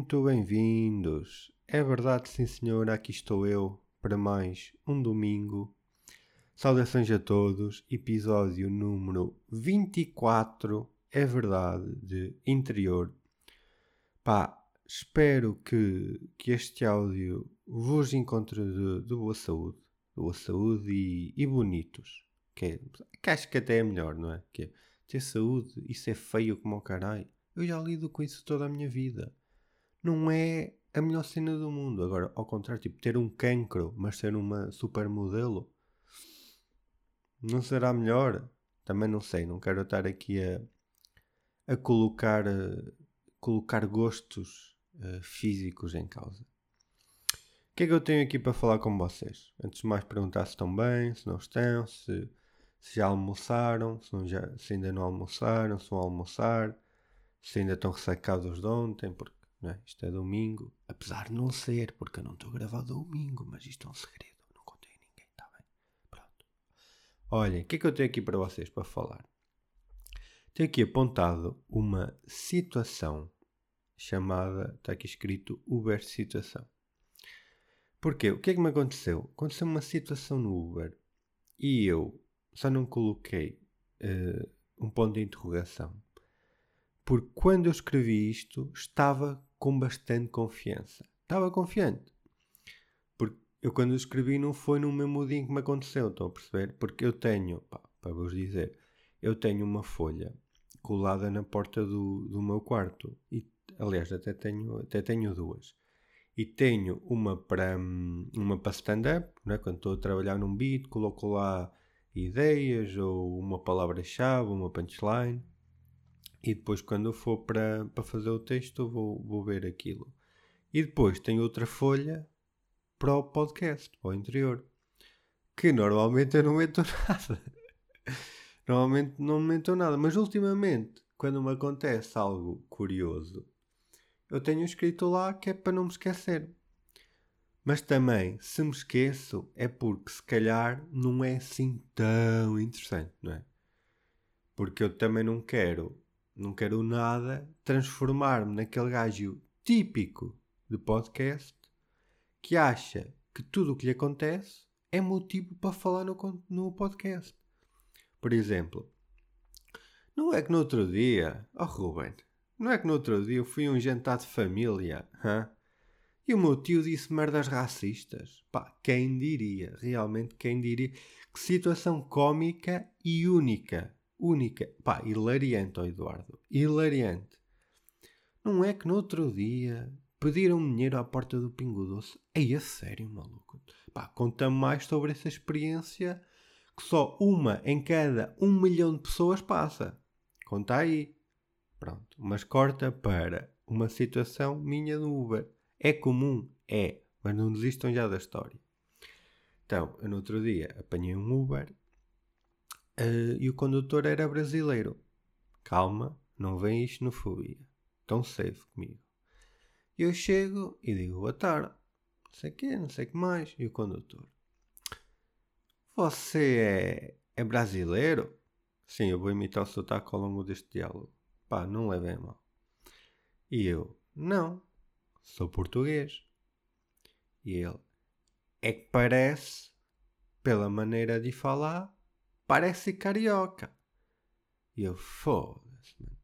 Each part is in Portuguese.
Muito bem-vindos. É verdade, sim senhor, aqui estou eu para mais um domingo. Saudações a todos, episódio número 24, é verdade, de interior. Pá, espero que, que este áudio vos encontre de, de boa saúde, de boa saúde e, e bonitos. Que, é, que acho que até é melhor, não é? Que é, ter saúde, isso é feio como o caralho. Eu já lido com isso toda a minha vida não é a melhor cena do mundo. Agora, ao contrário, tipo, ter um cancro, mas ser uma supermodelo, não será melhor? Também não sei, não quero estar aqui a, a colocar, a colocar gostos uh, físicos em causa. O que é que eu tenho aqui para falar com vocês? Antes de mais perguntar se estão bem, se não estão, se, se já almoçaram, se, já, se ainda não almoçaram, se vão almoçar, se ainda estão ressacados de ontem, porque é? Isto é domingo, apesar de não ser, porque eu não estou a gravar domingo, mas isto é um segredo, não contei a ninguém, está bem? Pronto. Olhem, o que é que eu tenho aqui para vocês para falar? Tenho aqui apontado uma situação chamada, está aqui escrito Uber situação. Porquê? O que é que me aconteceu? Aconteceu uma situação no Uber e eu só não coloquei uh, um ponto de interrogação. Porque quando eu escrevi isto, estava com bastante confiança. Estava confiante. Porque eu quando escrevi não foi no mesmo dia que me aconteceu, estão a perceber? Porque eu tenho, pá, para vos dizer, eu tenho uma folha colada na porta do, do meu quarto. E, aliás, até tenho, até tenho duas. E tenho uma para, uma para stand-up, né? quando estou a trabalhar num beat, coloco lá ideias ou uma palavra-chave, uma punchline. E depois, quando eu for para, para fazer o texto, vou, vou ver aquilo. E depois tenho outra folha para o podcast, para o interior. Que normalmente eu não meto nada. normalmente não meto nada. Mas ultimamente, quando me acontece algo curioso, eu tenho escrito lá que é para não me esquecer. Mas também, se me esqueço, é porque se calhar não é assim tão interessante, não é? Porque eu também não quero não quero nada transformar-me naquele gajo típico de podcast que acha que tudo o que lhe acontece é motivo para falar no, no podcast. Por exemplo, não é que no outro dia, oh Ruben, não é que no outro dia eu fui a um jantar de família, hã? E o meu tio disse merdas racistas. Pá, quem diria? Realmente quem diria? Que situação cómica e única única. Pá, hilariante, oh Eduardo. Hilariante. Não é que no outro dia pediram dinheiro à porta do Pingo Doce? É a sério, maluco. Pá, conta-me mais sobre essa experiência que só uma em cada um milhão de pessoas passa. Conta aí. Pronto. Mas corta para uma situação minha no Uber. É comum? É. Mas não desistam já da história. Então, eu no outro dia apanhei um Uber Uh, e o condutor era brasileiro. Calma, não vem isto no. Tão safe comigo. Eu chego e digo boa tarde. Não sei o quê, não sei o que mais. E o condutor. Você é, é brasileiro? Sim, eu vou imitar o sotaque ao longo deste diálogo. Pá, não levem mal. E eu, não, sou português. E ele, é que parece, pela maneira de falar, parece carioca. E eu, foda-se, mano.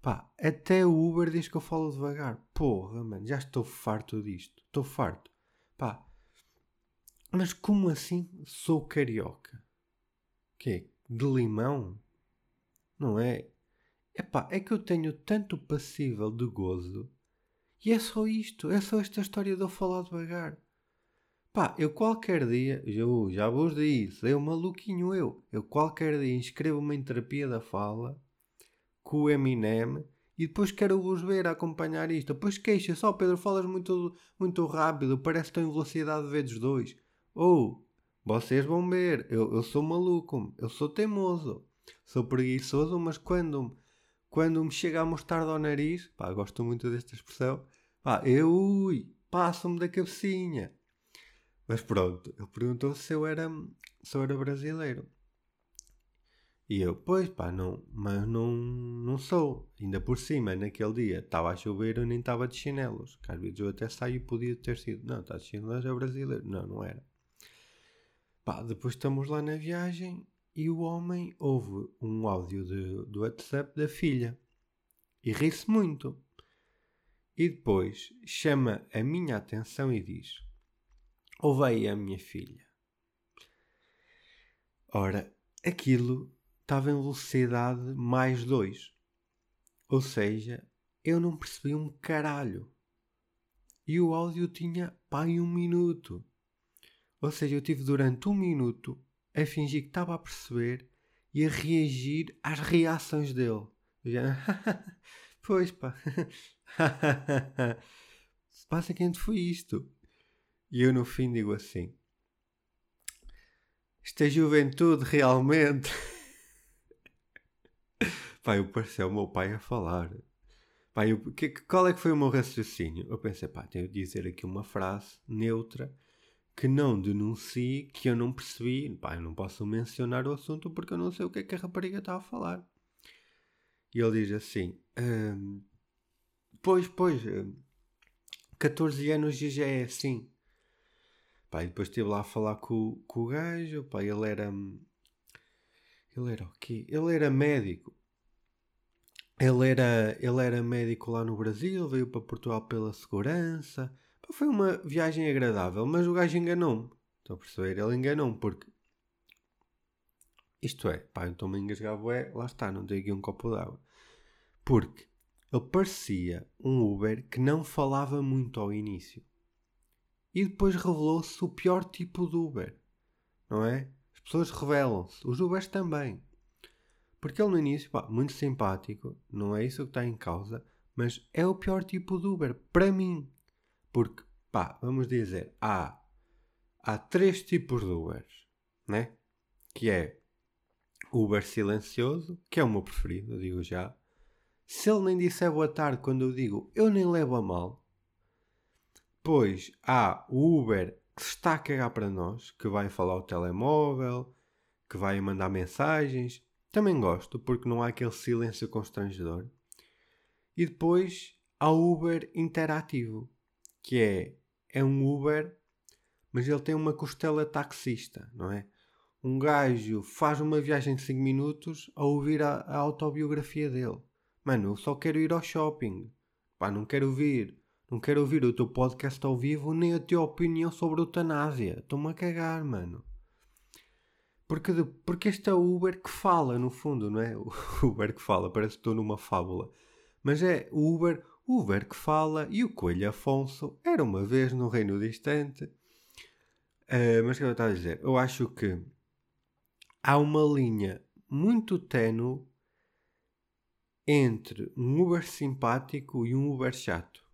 Pá, até o Uber diz que eu falo devagar. Porra, mano, já estou farto disto. Estou farto. Pá, mas como assim sou carioca? Que De limão? Não é? Epá, é que eu tenho tanto passível de gozo e é só isto, é só esta história de eu falar devagar. Pá, eu qualquer dia, eu já vos disse, eu maluquinho eu, eu qualquer dia inscrevo-me em terapia da fala com o Eminem e depois quero-vos ver acompanhar isto. Depois queixa só, Pedro, falas muito, muito rápido, parece que estou em velocidade vezes dois. Ou, vocês vão ver, eu, eu sou maluco, eu sou teimoso, sou preguiçoso, mas quando, quando me chega a mostarda ao nariz, pá, gosto muito desta expressão, pá, eu, ui, passo-me da cabecinha. Mas pronto, ele perguntou se eu era, se eu era brasileiro. E eu, pois pá, não, mas não, não sou. Ainda por cima, naquele dia estava a chover, eu nem estava de chinelos. Vezes eu até saio e podia ter sido. Não, está de chinelos, é brasileiro. Não, não era. Pá, depois estamos lá na viagem e o homem ouve um áudio de, do WhatsApp da filha e ri-se muito. E depois chama a minha atenção e diz: Ouve aí a minha filha. Ora, aquilo estava em velocidade mais 2. Ou seja, eu não percebi um caralho. E o áudio tinha pai um minuto. Ou seja, eu tive durante um minuto a fingir que estava a perceber e a reagir às reações dele. Já, pois pá, passa quente foi isto. E eu no fim digo assim: Esta juventude realmente. Pai, eu pareceu o meu pai a falar. Pai, eu, que, qual é que foi o meu raciocínio? Eu pensei, pá, tenho de dizer aqui uma frase neutra que não denuncie que eu não percebi. Pá, eu não posso mencionar o assunto porque eu não sei o que é que a rapariga está a falar. E ele diz assim: hum, Pois, pois, 14 anos já é assim. Pá, e depois estive lá a falar com, com o gajo. Pá, ele era. Ele era o quê? Ele era médico. Ele era, ele era médico lá no Brasil, veio para Portugal pela segurança. Pá, foi uma viagem agradável, mas o gajo enganou-me. Estão a perceber? Ele enganou-me porque. Isto é, pá, eu estou-me a é, lá está, não tenho aqui um copo d'água. Porque ele parecia um Uber que não falava muito ao início. E depois revelou-se o pior tipo de Uber. Não é? As pessoas revelam-se, os Ubers também. Porque ele no início, pá, muito simpático, não é isso que está em causa, mas é o pior tipo de Uber, para mim. Porque, pá, vamos dizer, há, há três tipos de Ubers, né? Que é Uber silencioso, que é o meu preferido, digo já. Se ele nem disser boa tarde quando eu digo, eu nem levo a mal. Pois há o Uber que se está a cagar para nós, que vai falar o telemóvel, que vai mandar mensagens, também gosto, porque não há aquele silêncio constrangedor. E depois há o Uber interativo, que é, é um Uber, mas ele tem uma costela taxista, não é? Um gajo faz uma viagem de 5 minutos a ouvir a, a, autobiografia dele. Mano, eu só quero ir ao shopping. Pá, não quero ouvir. Não quero ouvir o teu podcast ao vivo nem a tua opinião sobre eutanásia. Estou-me a cagar, mano. Porque, de, porque este é o Uber que fala, no fundo, não é? O Uber que fala, parece que estou numa fábula. Mas é o Uber, Uber que fala e o Coelho Afonso era uma vez no reino distante. Uh, mas o que eu estava a dizer? Eu acho que há uma linha muito tenue entre um Uber simpático e um Uber chato.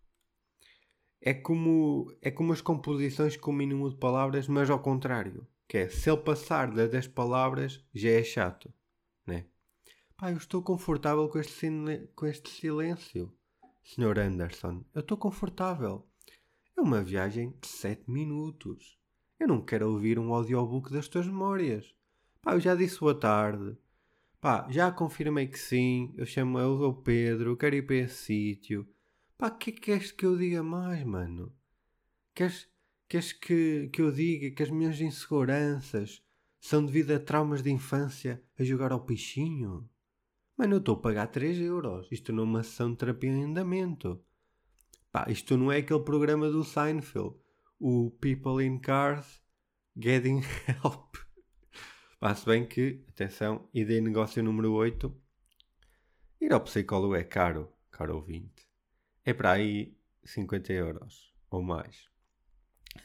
É como, é como as composições com o mínimo de palavras, mas ao contrário. Que é, se ele passar das 10 palavras, já é chato, né? Pá, eu estou confortável com este, com este silêncio, Sr. Anderson. Eu estou confortável. É uma viagem de 7 minutos. Eu não quero ouvir um audiobook das tuas memórias. Pá, eu já disse boa tarde. Pá, já confirmei que sim. Eu chamo eu o Pedro, quero ir para esse sítio. Pá, o que é que queres que eu diga mais, mano? Queres Queres que, que eu diga que as minhas inseguranças são devido a traumas de infância a jogar ao peixinho? Mano, eu estou a pagar 3 euros. Isto não é uma sessão de terapia em andamento. Pá, isto não é aquele programa do Seinfeld. O People in Cars Getting Help. Pá, se bem que, atenção, ideia negócio número 8. Ir ao psicólogo é caro, caro ouvinte. É para aí 50 euros ou mais.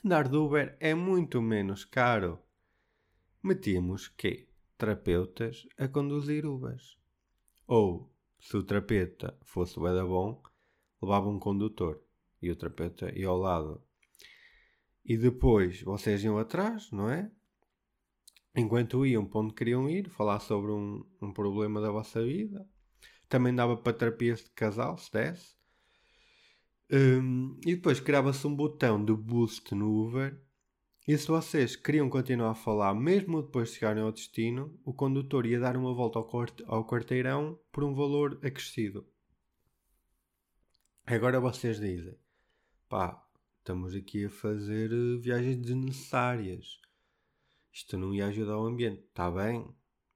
Andar de Uber é muito menos caro. Metíamos que terapeutas a conduzir Ubers. Ou, se o terapeuta fosse o da bom, levava um condutor e o terapeuta ia ao lado. E depois vocês iam atrás, não é? Enquanto iam para onde queriam ir, falar sobre um, um problema da vossa vida. Também dava para terapias de casal, se desse. Um, e depois criava-se um botão de boost no Uber E se vocês queriam continuar a falar, mesmo depois de chegarem ao destino, o condutor ia dar uma volta ao, quarteirão por um valor acrescido. Agora vocês dizem, pá, estamos aqui a fazer eh, viagens desnecessárias. Isto não ia ajudar o ambiente. Está bem,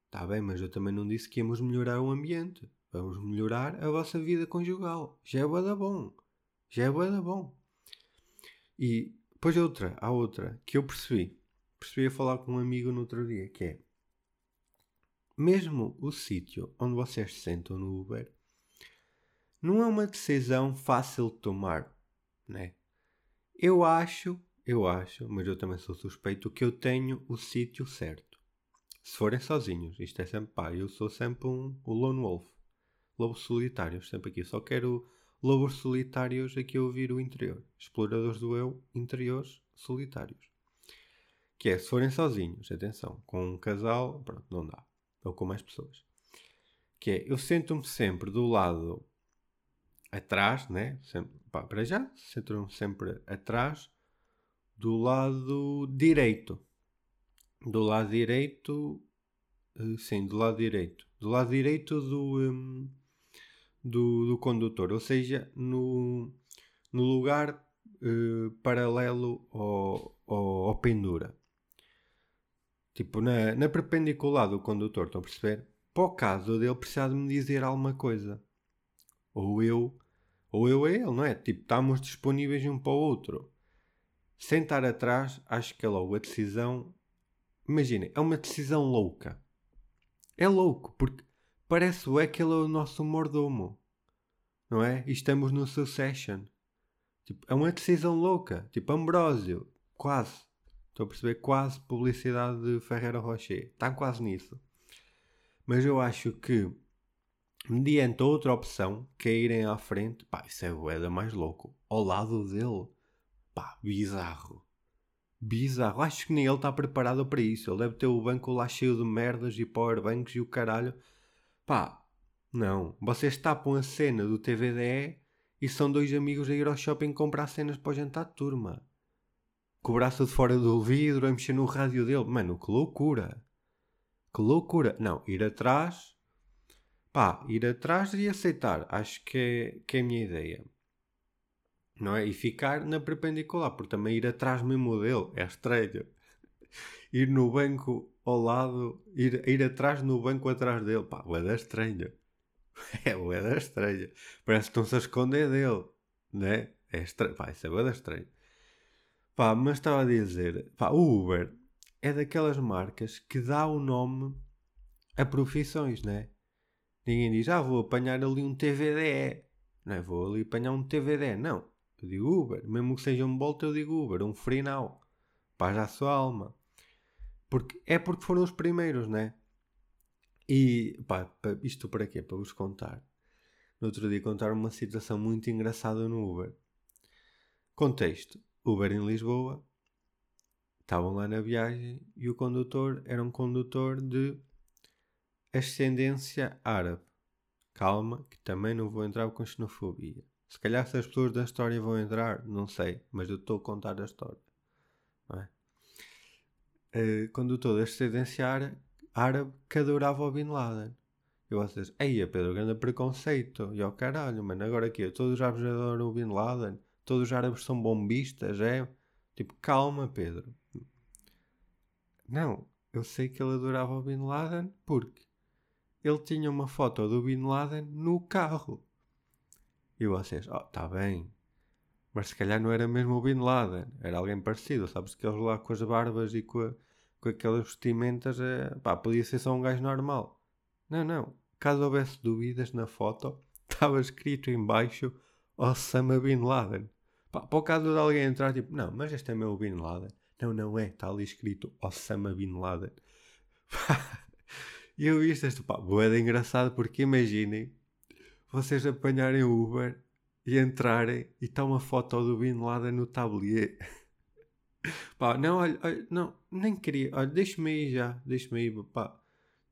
está bem, mas eu também não disse que íamos melhorar o ambiente. Vamos melhorar a vossa vida conjugal. Já é boa bom. Já é boa bom. E depois outra, há outra que eu percebi. Percebi a falar com um amigo no outro dia, que é mesmo o sítio onde vocês se sentam no Uber não é uma decisão fácil de tomar, né? Eu acho, eu acho, mas eu também sou suspeito que eu tenho o sítio certo. Se forem sozinhos, isto é sempre pá, eu sou sempre um lone wolf, lobo solitários, sempre aqui. Só quero lobos solitários aqui a ouvir o interior, exploradores do eu, interiores solitários. Que é, se forem sozinhos, atenção, com um casal, pronto, não dá, ou com mais pessoas. Que é, eu sento-me sempre do lado atrás, né? Sempre, pá, para já, centram sempre atrás do lado direito. Do lado direito, uh, sim, do lado direito. Do lado direito do, um, do, do, condutor, ou seja, no, no lugar uh, paralelo ao, ao, ao, pendura. Tipo, na, na perpendicular do condutor, estão a perceber? Para o caso dele precisar de me dizer alguma coisa. Ou eu ou eu a ele, não é? Tipo, estamos disponíveis um para o outro. Sentar atrás, acho que é logo a decisão. Imaginem, é uma decisão louca. É louco, porque parece é que ele é o nosso mordomo. Não é? E estamos no Succession. Tipo, é uma decisão louca. Tipo, Ambrósio. Quase. Estou a perceber quase publicidade de Ferreira Rocher. Está quase nisso. Mas eu acho que mediante outra opção, que é irem à frente, pá, isso é o mais louco. Ao lado dele, pá, bizarro. Bizarro. Acho que nem ele está preparado para isso. Ele deve ter o banco lá cheio de merdas e powerbanks e o caralho. Pá, não. Vocês tapam a cena do TVDE e são dois amigos a ir ao shopping comprar cenas para o jantar de turma. Com o braço de fora do vidro a mexer no rádio dele. Mano, que loucura. Que loucura. Não, ir atrás pá, ir atrás e aceitar. Acho que é, que é a minha ideia. Não é? E ficar na perpendicular, porque também ir atrás mesmo dele é estranho. Ir no banco ao lado, ir, ir atrás no banco atrás dele, pá, é estranho. É é estranho. Parece que estão-se a esconder dele, né? É estranho, pá, isso é estranho. Pá, mas estava a dizer, pá, o Uber é daquelas marcas que dá o nome a profissões, né? Ninguém diz, ah, vou apanhar ali um TVDE. Não é? Vou ali apanhar um TVDE. Não. Eu digo Uber. Mesmo que seja um Bolt, eu digo Uber. Um Free Now. Paz à sua alma. Porque, é porque foram os primeiros, né? E, pá, isto para quê? Para vos contar. No outro dia contaram uma situação muito engraçada no Uber. Contexto. Uber em Lisboa. Estavam lá na viagem e o condutor era um condutor de ascendência árabe. Calma, que também não vou entrar com xenofobia. Se calhar se as pessoas da história vão entrar, não sei, mas eu estou a contar a história. É? Uh, condutor da ascendência árabe que adorava o Bin Laden. E vocês, eia Pedro, grande preconceito. E ao caralho, mano, agora aqui, todos os árabes adoram o Bin Laden, todos os árabes são bombistas, é? Tipo, calma, Pedro. Não, eu sei que ele adorava o Bin Laden porque ele tinha uma foto do Bin Laden no carro. E vocês, oh, tá bem. Mas se calhar não era mesmo o Bin Laden, era alguém parecido, sabes? Que eles lá com as barbas e com, a, com aquelas vestimentas, é, pá, podia ser só um gajo normal. Não, não. Caso houvesse dúvidas na foto, estava escrito embaixo Osama Bin Laden. Pá, para o caso de alguém entrar, tipo, não, mas este é meu Bin Laden. Não, não é, está ali escrito Osama Bin Laden. E eu vi isto, pá, boeda engraçado, porque imaginem vocês apanharem o Uber e entrarem e está uma foto do Bin Laden no tablier. pá, não, olha, olha, não, nem queria, olha, deixa-me aí já, deixa-me aí, pá.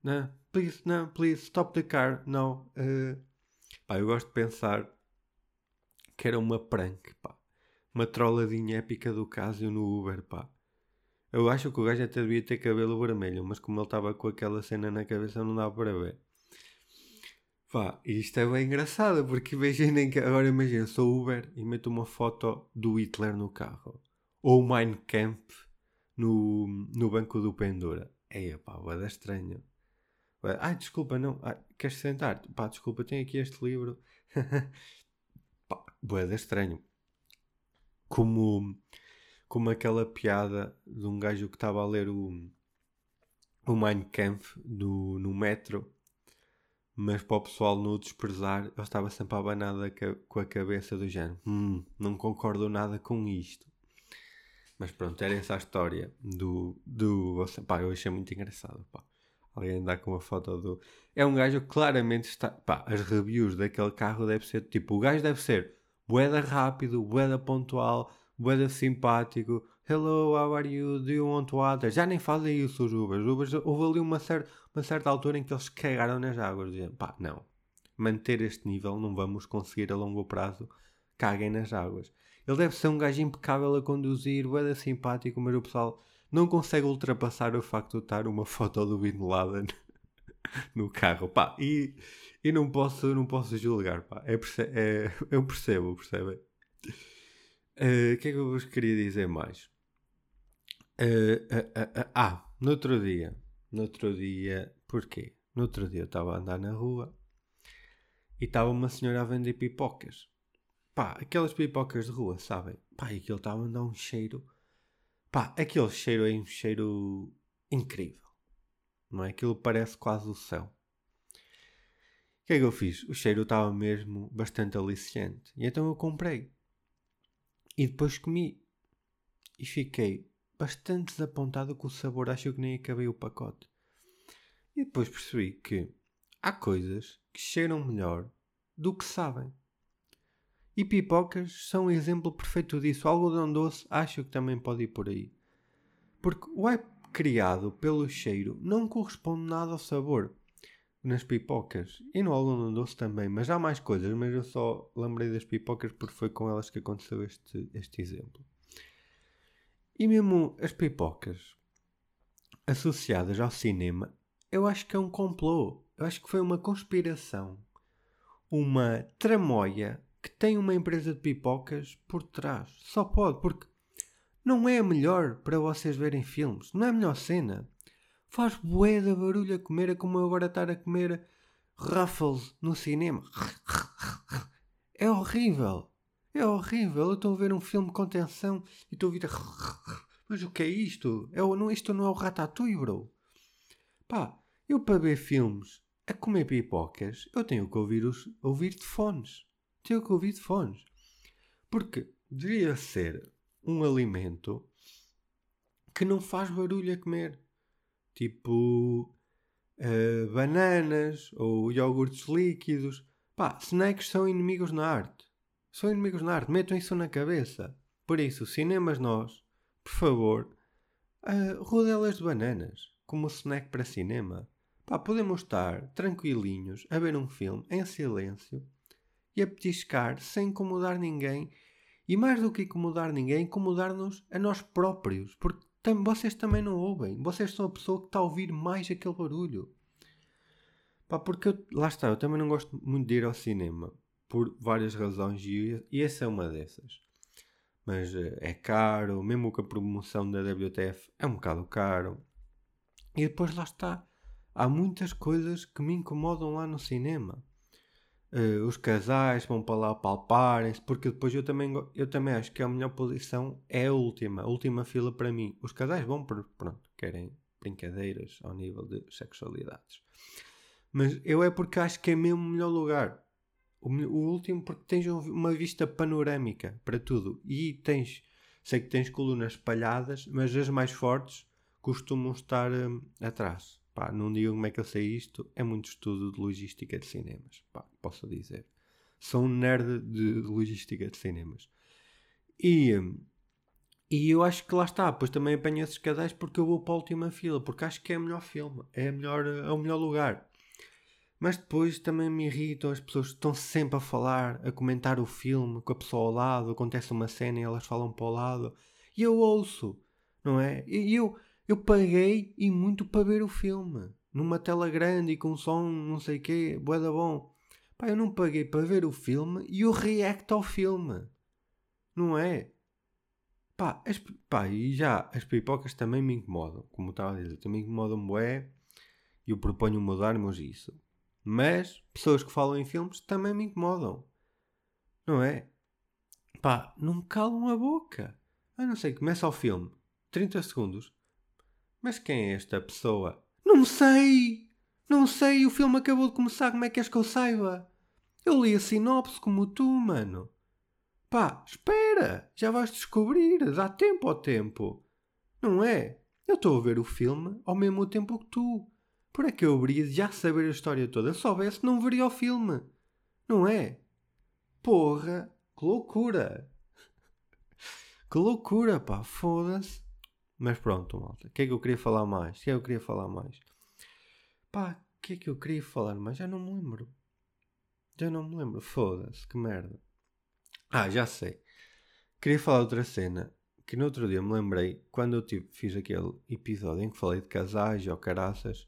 Não, please, não, please, stop the car, não. Uh, pá, eu gosto de pensar que era uma prank, pá. Uma trolladinha épica do caso no Uber, pá. Eu acho que o gajo até devia ter cabelo vermelho, mas como ele estava com aquela cena na cabeça não dá para ver. Pá, isto é bem engraçado, porque imaginem que agora imagina, sou Uber e meto uma foto do Hitler no carro. Ou Mein Kampf no, no banco do Pendura. É pá, vai estranho. Ai, desculpa, não. Queres sentar? Pá, desculpa, tenho aqui este livro. pá, boeda estranho. Como, como aquela piada de um gajo que estava a ler o, o Mein Kampf no, no metro mas para o pessoal no desprezar, ele estava sempre abanada com a cabeça do género. Hum, não concordo nada com isto. Mas pronto, era essa a história do. do pá, eu achei muito engraçado. Pá. Alguém andar com uma foto do. É um gajo que claramente está. Pá, as reviews daquele carro deve ser. Tipo, o gajo deve ser boeda rápido, boeda pontual, boeda simpático, Hello, how are you? Do you want water? Já nem fazem isso os Ubers. Ubers houve ali uma, cer uma certa altura em que eles cagaram nas águas. Dizendo, pá, não. Manter este nível não vamos conseguir a longo prazo. Caguem nas águas. Ele deve ser um gajo impecável a conduzir, boeda simpático, mas o pessoal não consegue ultrapassar o facto de estar uma foto do Bin Laden no carro. Pá, e, e não, posso, não posso julgar, pá. É, é, eu percebo, percebem? Eh, o uh, que é que eu vos queria dizer mais? Uh, uh, uh, ah, no outro dia. No outro dia. Porquê? No outro dia eu estava a andar na rua e estava uma senhora a vender pipocas. Pá, aquelas pipocas de rua, sabem? Pá, e aquilo estava a dar um cheiro. Pá, aquele cheiro é um cheiro incrível. Não é? Aquilo parece quase o céu. O que é que eu fiz? O cheiro estava mesmo bastante aliciante. E então eu comprei. E depois comi. E fiquei bastante desapontado com o sabor, acho que nem acabei o pacote. E depois percebi que há coisas que cheiram melhor do que sabem. E pipocas são um exemplo perfeito disso. O algodão doce acho que também pode ir por aí. Porque o hype criado pelo cheiro não corresponde nada ao sabor nas pipocas e no algodão doce também, mas há mais coisas, mas eu só lembrei das pipocas porque foi com elas que aconteceu este, este exemplo. E mesmo as pipocas associadas ao cinema, eu acho que é um complô. Eu acho que foi uma conspiração. Uma tramóia que tem uma empresa de pipocas por trás. Só pode, porque não é a melhor para vocês verem filmes. Não é a melhor cena. Faz bué de barulho a comer, é como eu agora estar a comer Ruffles no cinema. É horrível. É horrível. Eu estou a ver um filme com tensão e estou a ouvir. Mas o que é isto? É, não, isto não é o Ratatouille, bro. Pá, eu para ver filmes a comer pipocas, eu tenho que ouvir, os, ouvir de fones. Tenho que ouvir de fones. Porque deveria ser um alimento que não faz barulho a comer. Tipo uh, bananas ou iogurtes líquidos. Pá, snacks são inimigos na arte. São inimigos na arte, metam isso na cabeça. Por isso, cinemas nós, por favor, uh, rodelas de bananas, como snack para cinema. Pá, podemos estar tranquilinhos a ver um filme em silêncio e a petiscar sem incomodar ninguém e mais do que incomodar ninguém, incomodar-nos a nós próprios, porque tam vocês também não ouvem, vocês são a pessoa que está a ouvir mais aquele barulho. Pá, porque eu, lá está, eu também não gosto muito de ir ao cinema por várias razões e, e essa é uma dessas. Mas uh, é caro, mesmo com a promoção da WTF é um bocado caro. E depois lá está. Há muitas coisas que me incomodam lá no cinema. Uh, os casais vão para lá palparem-se, porque depois eu também, eu também acho que a melhor posição é a última, a última fila para mim. Os casais vão por, pronto, querem brincadeiras ao nível de sexualidades. Mas eu é porque acho que é mesmo o melhor lugar. O, o último porque tens uma vista panorâmica para tudo. E tens, sei que tens colunas espalhadas, mas as mais fortes costumam estar hum, atrás. Pá, não digo como é que eu sei isto, é muito estudo de logística de cinemas. Pá, posso dizer. Sou um nerd de logística de cinemas. E, hum, e eu acho que lá está, pois também apanho esses casais porque eu vou para a última fila, porque acho que é o melhor filme, é, melhor, é o melhor lugar. Mas depois também me irritam as pessoas que estão sempre a falar, a comentar o filme com a pessoa ao lado, acontece uma cena e elas falam para o lado. E eu ouço. Não é? E eu, eu paguei e muito para ver o filme. Numa tela grande e com som, não sei o quê, boa da bom. Pá, eu não paguei para ver o filme e o react ao filme. Não é? Pá, as, pá, e já as pipocas também me incomodam. Como estava a dizer, também incomodam bué. E eu proponho mudar-nos isso. Mas pessoas que falam em filmes também me incomodam. Não é? Pá, não me calam a boca. Ah, não sei, começa o filme. 30 segundos. Mas quem é esta pessoa? Não sei! Não sei, o filme acabou de começar, como é que és que eu saiba? Eu li a sinopse como tu, mano. Pá, espera! Já vais descobrir, dá tempo ao tempo. Não é? Eu estou a ver o filme ao mesmo tempo que tu. Por é que eu haveria de já saber a história toda? Se soubesse, não veria o filme. Não é? Porra, que loucura! que loucura, pá, foda-se. Mas pronto, malta. O que é que eu queria falar mais? O que é que eu queria falar mais? Pá, o que é que eu queria falar mais? Já não me lembro. Já não me lembro. Foda-se, que merda. Ah, já sei. Queria falar outra cena que no outro dia me lembrei quando eu tive, fiz aquele episódio em que falei de casais ou caraças.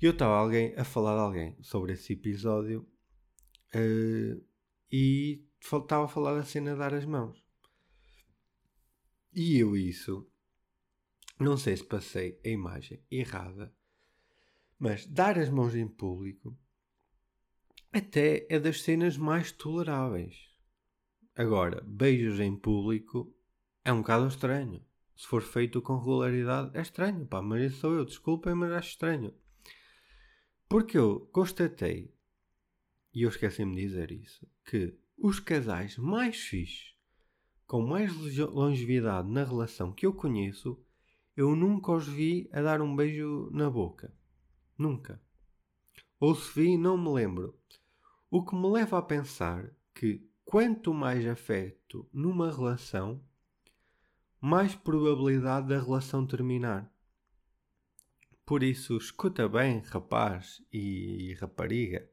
E eu estava alguém a falar de alguém sobre esse episódio uh, e estava a falar da cena de dar as mãos. E eu isso, não sei se passei a imagem errada, mas dar as mãos em público até é das cenas mais toleráveis. Agora, beijos em público é um bocado estranho. Se for feito com regularidade, é estranho, pá, mas isso sou eu, desculpem, mas acho estranho. Porque eu constatei, e eu esqueci-me de dizer isso, que os casais mais fixes, com mais longevidade na relação que eu conheço, eu nunca os vi a dar um beijo na boca. Nunca. Ou se vi, não me lembro. O que me leva a pensar que quanto mais afeto numa relação, mais probabilidade da relação terminar. Por isso, escuta bem, rapaz e rapariga.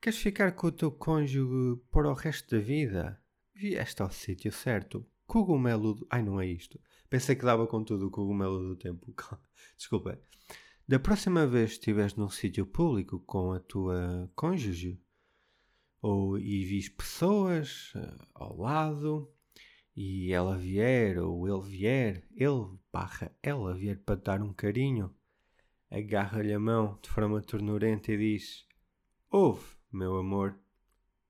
Queres ficar com o teu cônjuge para o resto da vida? Vieste ao sítio certo. Cogumelo do... Ai, não é isto. Pensei que dava com tudo o cogumelo do tempo. Desculpa. Da próxima vez que estiveres num sítio público com a tua cônjuge ou e vis pessoas uh, ao lado e ela vier ou ele vier, ele barra ela vier para dar um carinho, agarra-lhe a mão de forma ternurenta e diz: Ouve, meu amor,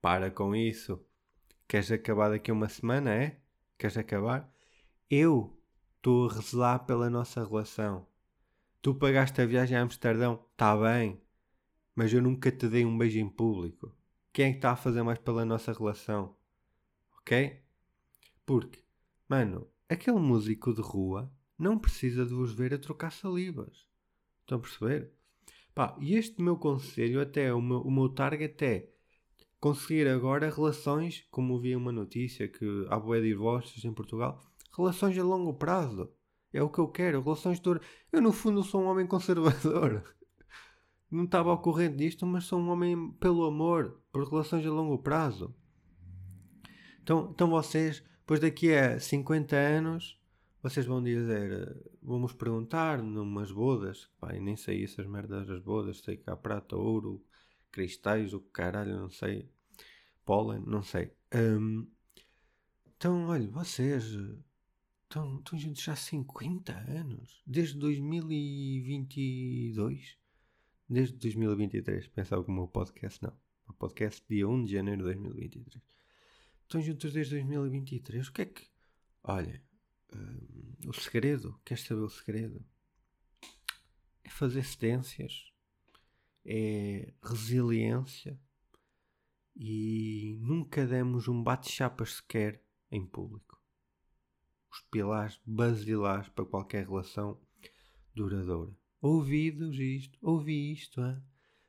para com isso. Queres acabar daqui a uma semana, é? Queres acabar? Eu estou a rezelar pela nossa relação. Tu pagaste a viagem a Amsterdão, está bem, mas eu nunca te dei um beijo em público. Quem é que está a fazer mais pela nossa relação? Ok? Porque, mano, aquele músico de rua não precisa de vos ver a trocar salivas. Estão a perceber? Pá, e este meu conselho, até o meu, o meu target é conseguir agora relações, como vi uma notícia que há boé divórcios em Portugal, relações a longo prazo. É o que eu quero, relações de Eu, no fundo, sou um homem conservador. Não estava ao corrente disto, mas sou um homem pelo amor, por relações a longo prazo. Então, então vocês, depois daqui a 50 anos, vocês vão dizer, vamos perguntar numas bodas, pá, nem sei essas merdas das bodas, sei que há prata, ouro, cristais, o caralho, não sei, pólen, não sei. Um, então, olha, vocês estão, estão juntos já há 50 anos, desde 2022, desde 2023, pensava que o meu podcast não, o podcast dia 1 de janeiro de 2023. Estão juntos desde 2023, o que é que, olha o segredo, queres saber o segredo? É fazer cedências, é resiliência e nunca demos um bate-chapas sequer em público. Os pilares basilares para qualquer relação duradoura. Ouvidos isto, ouvi isto, hein?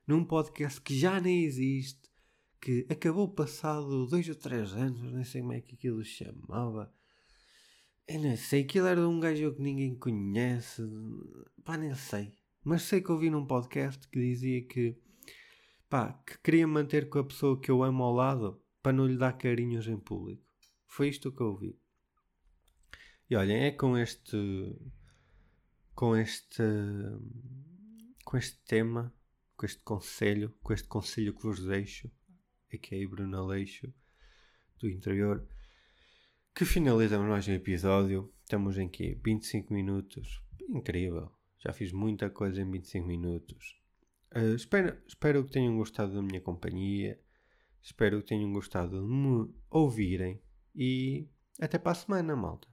num podcast que já nem existe, que acabou passado dois ou três anos, nem sei como é que aquilo chamava eu não sei, aquilo era um gajo que ninguém conhece. Pá, nem sei. Mas sei que ouvi num podcast que dizia que, pá, que queria manter com a pessoa que eu amo ao lado para não lhe dar carinhos em público. Foi isto que eu ouvi. E olhem, é com este. com este. com este tema, com este conselho, com este conselho que vos deixo, aqui é Bruno Aleixo, do interior, que finalizamos mais um episódio. Estamos em quê? 25 minutos. Incrível. Já fiz muita coisa em 25 minutos. Uh, espero, espero que tenham gostado da minha companhia. Espero que tenham gostado de me ouvirem. E até para a semana, malta.